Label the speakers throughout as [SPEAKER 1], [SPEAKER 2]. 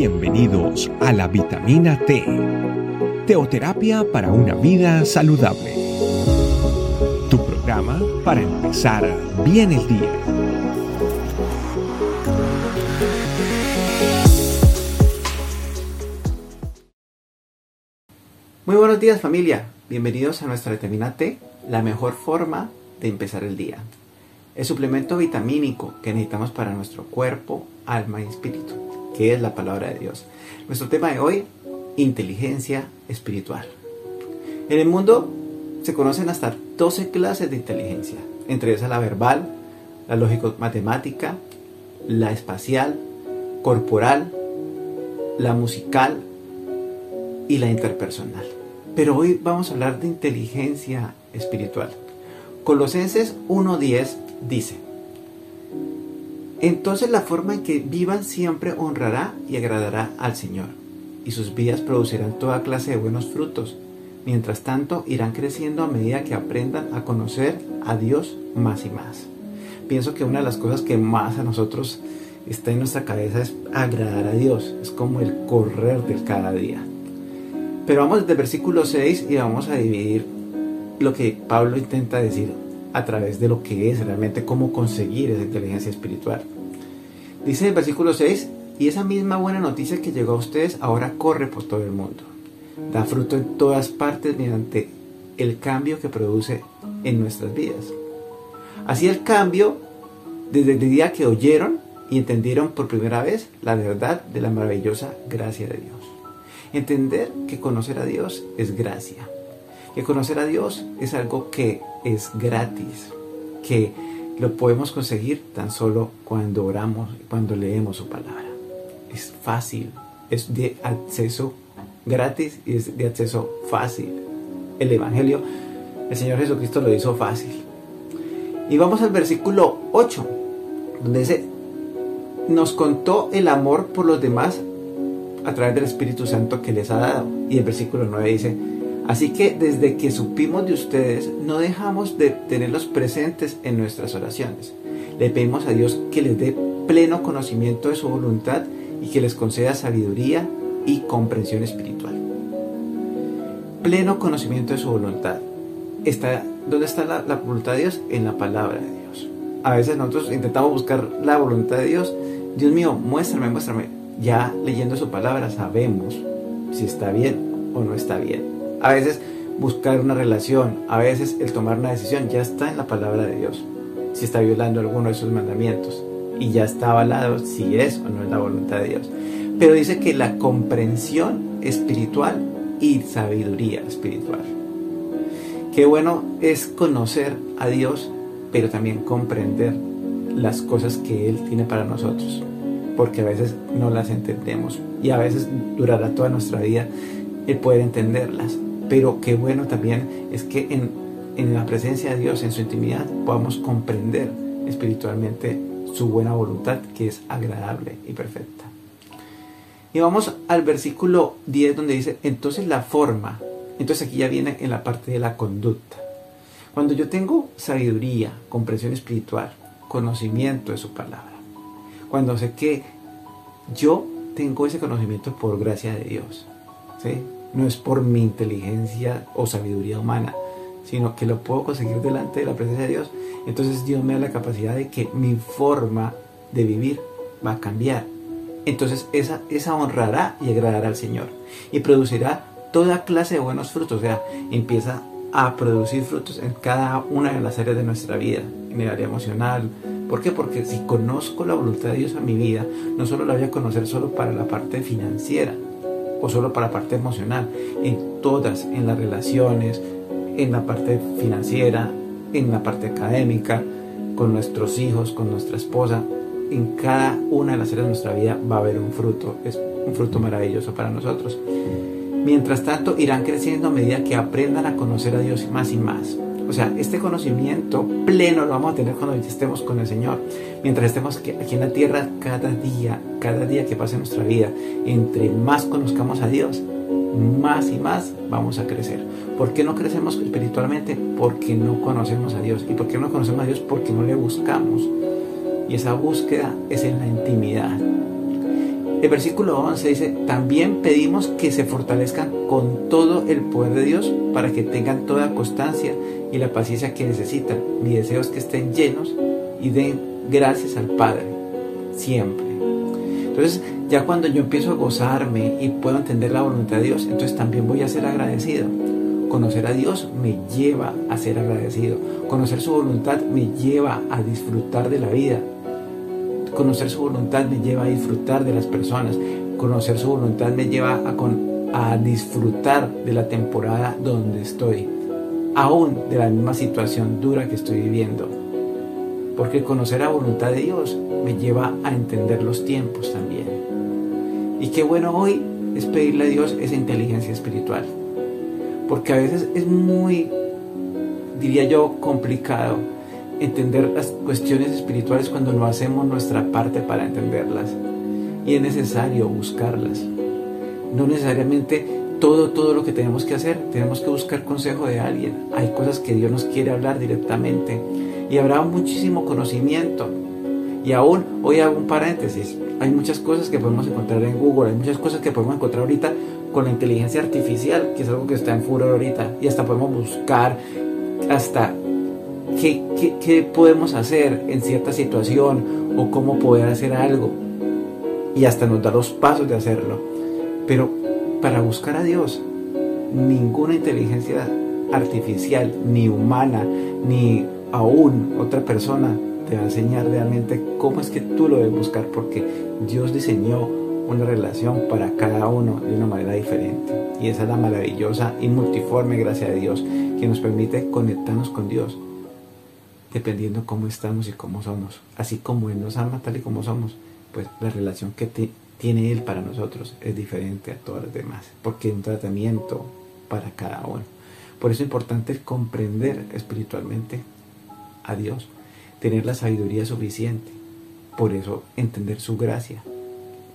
[SPEAKER 1] Bienvenidos a la vitamina T, teoterapia para una vida saludable. Tu programa para empezar bien el día.
[SPEAKER 2] Muy buenos días familia, bienvenidos a nuestra vitamina T, la mejor forma de empezar el día. El suplemento vitamínico que necesitamos para nuestro cuerpo, alma y espíritu que es la palabra de Dios. Nuestro tema de hoy, inteligencia espiritual. En el mundo se conocen hasta 12 clases de inteligencia, entre esas la verbal, la lógico-matemática, la espacial, corporal, la musical y la interpersonal. Pero hoy vamos a hablar de inteligencia espiritual. Colosenses 1.10 dice, entonces la forma en que vivan siempre honrará y agradará al Señor, y sus vidas producirán toda clase de buenos frutos. Mientras tanto, irán creciendo a medida que aprendan a conocer a Dios más y más. Pienso que una de las cosas que más a nosotros está en nuestra cabeza es agradar a Dios, es como el correr de cada día. Pero vamos desde el versículo 6 y vamos a dividir lo que Pablo intenta decir a través de lo que es realmente cómo conseguir esa inteligencia espiritual. Dice el versículo 6, y esa misma buena noticia que llegó a ustedes ahora corre por todo el mundo. Da fruto en todas partes mediante el cambio que produce en nuestras vidas. Así el cambio desde el día que oyeron y entendieron por primera vez la verdad de la maravillosa gracia de Dios. Entender que conocer a Dios es gracia que conocer a Dios es algo que es gratis, que lo podemos conseguir tan solo cuando oramos, cuando leemos su palabra. Es fácil, es de acceso gratis y es de acceso fácil. El Evangelio, el Señor Jesucristo lo hizo fácil. Y vamos al versículo 8, donde dice, nos contó el amor por los demás a través del Espíritu Santo que les ha dado. Y el versículo 9 dice, Así que desde que supimos de ustedes, no dejamos de tenerlos presentes en nuestras oraciones. Le pedimos a Dios que les dé pleno conocimiento de su voluntad y que les conceda sabiduría y comprensión espiritual. Pleno conocimiento de su voluntad. ¿Dónde está la voluntad de Dios? En la palabra de Dios. A veces nosotros intentamos buscar la voluntad de Dios. Dios mío, muéstrame, muéstrame. Ya leyendo su palabra sabemos si está bien o no está bien a veces buscar una relación, a veces el tomar una decisión ya está en la palabra de Dios. Si está violando alguno de sus mandamientos y ya está avalado si es o no es la voluntad de Dios. Pero dice que la comprensión espiritual y sabiduría espiritual. Qué bueno es conocer a Dios, pero también comprender las cosas que Él tiene para nosotros, porque a veces no las entendemos y a veces durará toda nuestra vida el poder entenderlas pero qué bueno también es que en, en la presencia de Dios, en su intimidad, podamos comprender espiritualmente su buena voluntad, que es agradable y perfecta. Y vamos al versículo 10 donde dice, entonces la forma, entonces aquí ya viene en la parte de la conducta. Cuando yo tengo sabiduría, comprensión espiritual, conocimiento de su palabra, cuando sé que yo tengo ese conocimiento por gracia de Dios, ¿sí? No es por mi inteligencia o sabiduría humana, sino que lo puedo conseguir delante de la presencia de Dios. Entonces Dios me da la capacidad de que mi forma de vivir va a cambiar. Entonces esa, esa honrará y agradará al Señor y producirá toda clase de buenos frutos. O sea, empieza a producir frutos en cada una de las áreas de nuestra vida, en el área emocional. ¿Por qué? Porque si conozco la voluntad de Dios en mi vida, no solo la voy a conocer solo para la parte financiera, o solo para la parte emocional, en todas, en las relaciones, en la parte financiera, en la parte académica, con nuestros hijos, con nuestra esposa, en cada una de las áreas de nuestra vida va a haber un fruto, es un fruto maravilloso para nosotros. Mientras tanto, irán creciendo a medida que aprendan a conocer a Dios más y más. O sea, este conocimiento pleno lo vamos a tener cuando estemos con el Señor. Mientras estemos aquí en la tierra, cada día, cada día que pase nuestra vida, entre más conozcamos a Dios, más y más vamos a crecer. ¿Por qué no crecemos espiritualmente? Porque no conocemos a Dios. ¿Y por qué no conocemos a Dios? Porque no le buscamos. Y esa búsqueda es en la intimidad. El versículo 11 dice, también pedimos que se fortalezcan con todo el poder de Dios para que tengan toda constancia y la paciencia que necesitan. Mi deseo es que estén llenos y den gracias al Padre, siempre. Entonces, ya cuando yo empiezo a gozarme y puedo entender la voluntad de Dios, entonces también voy a ser agradecido. Conocer a Dios me lleva a ser agradecido. Conocer su voluntad me lleva a disfrutar de la vida. Conocer su voluntad me lleva a disfrutar de las personas. Conocer su voluntad me lleva a, a disfrutar de la temporada donde estoy. Aún de la misma situación dura que estoy viviendo. Porque conocer la voluntad de Dios me lleva a entender los tiempos también. Y qué bueno hoy es pedirle a Dios esa inteligencia espiritual. Porque a veces es muy, diría yo, complicado entender las cuestiones espirituales cuando no hacemos nuestra parte para entenderlas. Y es necesario buscarlas. No necesariamente todo, todo lo que tenemos que hacer, tenemos que buscar consejo de alguien. Hay cosas que Dios nos quiere hablar directamente. Y habrá muchísimo conocimiento. Y aún, hoy hago un paréntesis, hay muchas cosas que podemos encontrar en Google, hay muchas cosas que podemos encontrar ahorita con la inteligencia artificial, que es algo que está en furor ahorita, y hasta podemos buscar hasta qué, podemos hacer en cierta situación o cómo poder hacer algo. Y hasta nos da los pasos de hacerlo. Pero para buscar a Dios, ninguna inteligencia artificial, ni humana, ni aún otra persona te va a enseñar realmente cómo es que tú lo debes buscar, porque Dios diseñó una relación para cada uno de una manera diferente. Y esa es la maravillosa y multiforme gracia de Dios que nos permite conectarnos con Dios dependiendo cómo estamos y cómo somos. Así como Él nos ama tal y como somos, pues la relación que tiene Él para nosotros es diferente a todas las demás, porque hay un tratamiento para cada uno. Por eso es importante comprender espiritualmente a Dios, tener la sabiduría suficiente, por eso entender su gracia,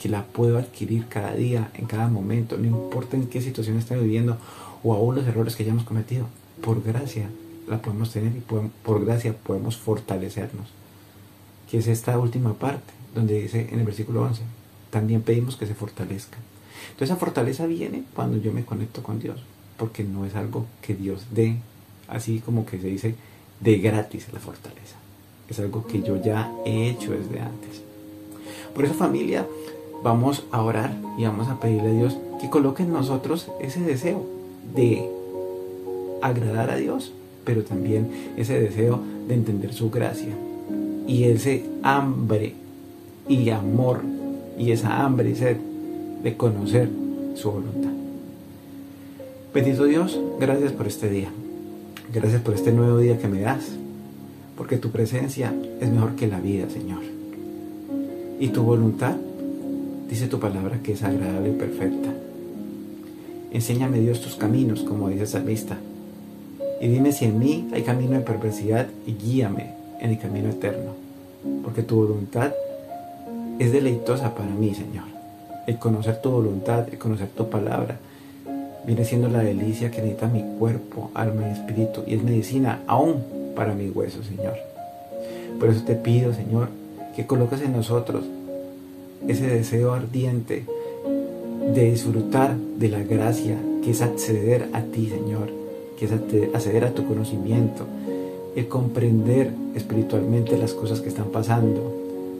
[SPEAKER 2] que la puedo adquirir cada día, en cada momento, no importa en qué situación esté viviendo o aún los errores que hayamos cometido, por gracia la podemos tener y por gracia podemos fortalecernos. Que es esta última parte, donde dice en el versículo 11, también pedimos que se fortalezcan. Entonces esa fortaleza viene cuando yo me conecto con Dios, porque no es algo que Dios dé, así como que se dice de gratis la fortaleza. Es algo que yo ya he hecho desde antes. Por eso familia, vamos a orar y vamos a pedirle a Dios que coloque en nosotros ese deseo de agradar a Dios pero también ese deseo de entender su gracia y ese hambre y amor y esa hambre y sed de conocer su voluntad. Bendito Dios, gracias por este día. Gracias por este nuevo día que me das, porque tu presencia es mejor que la vida, Señor. Y tu voluntad, dice tu palabra, que es agradable y perfecta. Enséñame Dios tus caminos, como dice el salmista, y dime si en mí hay camino de perversidad y guíame en el camino eterno, porque tu voluntad es deleitosa para mí, Señor. El conocer tu voluntad, el conocer tu palabra, viene siendo la delicia que necesita mi cuerpo, alma y espíritu, y es medicina aún para mi hueso, Señor. Por eso te pido, Señor, que coloques en nosotros ese deseo ardiente de disfrutar de la gracia que es acceder a ti, Señor que es acceder a tu conocimiento, el comprender espiritualmente las cosas que están pasando,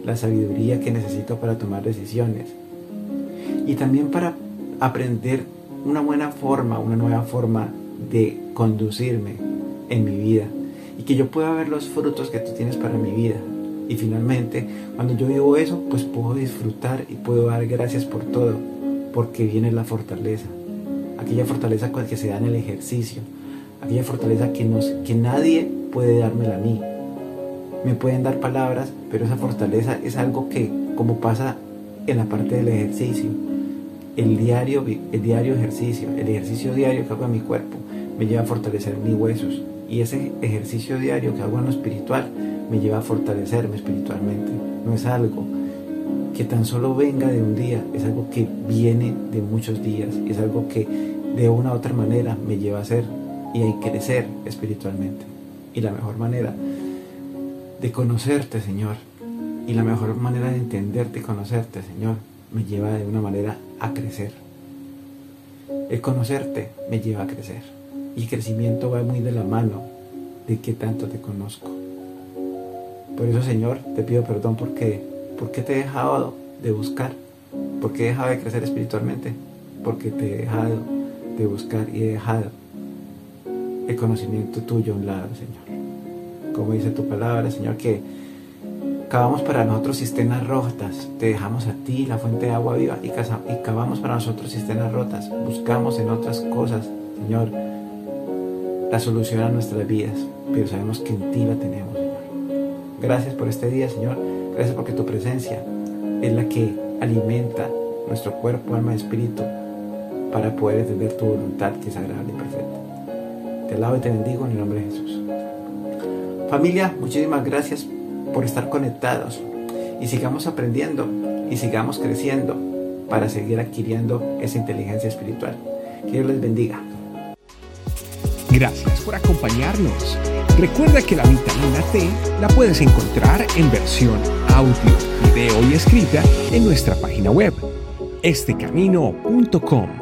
[SPEAKER 2] la sabiduría que necesito para tomar decisiones. Y también para aprender una buena forma, una nueva forma de conducirme en mi vida. Y que yo pueda ver los frutos que tú tienes para mi vida. Y finalmente, cuando yo vivo eso, pues puedo disfrutar y puedo dar gracias por todo, porque viene la fortaleza, aquella fortaleza que se da en el ejercicio, aquella fortaleza que, nos, que nadie puede dármela a mí. Me pueden dar palabras, pero esa fortaleza es algo que, como pasa en la parte del ejercicio, el diario, el diario ejercicio, el ejercicio diario que hago en mi cuerpo, me lleva a fortalecer mis huesos. Y ese ejercicio diario que hago en lo espiritual me lleva a fortalecerme espiritualmente. No es algo que tan solo venga de un día, es algo que viene de muchos días, es algo que de una u otra manera me lleva a ser y hay crecer espiritualmente. Y la mejor manera de conocerte, Señor, y la mejor manera de entenderte y conocerte, Señor, me lleva de una manera a crecer. El conocerte me lleva a crecer. Y el crecimiento va muy de la mano de que tanto te conozco. Por eso, Señor, te pido perdón porque, porque te he dejado de buscar, porque he dejado de crecer espiritualmente, porque te he dejado de buscar y he dejado el conocimiento tuyo a un lado, Señor. Como dice tu palabra, Señor, que cavamos para nosotros cisternas rotas, te dejamos a ti la fuente de agua viva y, cavamos para nosotros cisternas rotas, buscamos en otras cosas, Señor, la solución a nuestras vidas, pero sabemos que en ti la tenemos, Señor. Gracias por este día, Señor. Gracias porque tu presencia es la que alimenta nuestro cuerpo, alma y espíritu para poder entender tu voluntad que es agradable y perfecta. Te alabo y te bendigo en el nombre de Jesús. Familia, muchísimas gracias por estar conectados y sigamos aprendiendo y sigamos creciendo para seguir adquiriendo esa inteligencia espiritual. Que Dios les bendiga.
[SPEAKER 1] Gracias por acompañarnos. Recuerda que la vitamina T la puedes encontrar en versión audio, video y escrita en nuestra página web, estecamino.com.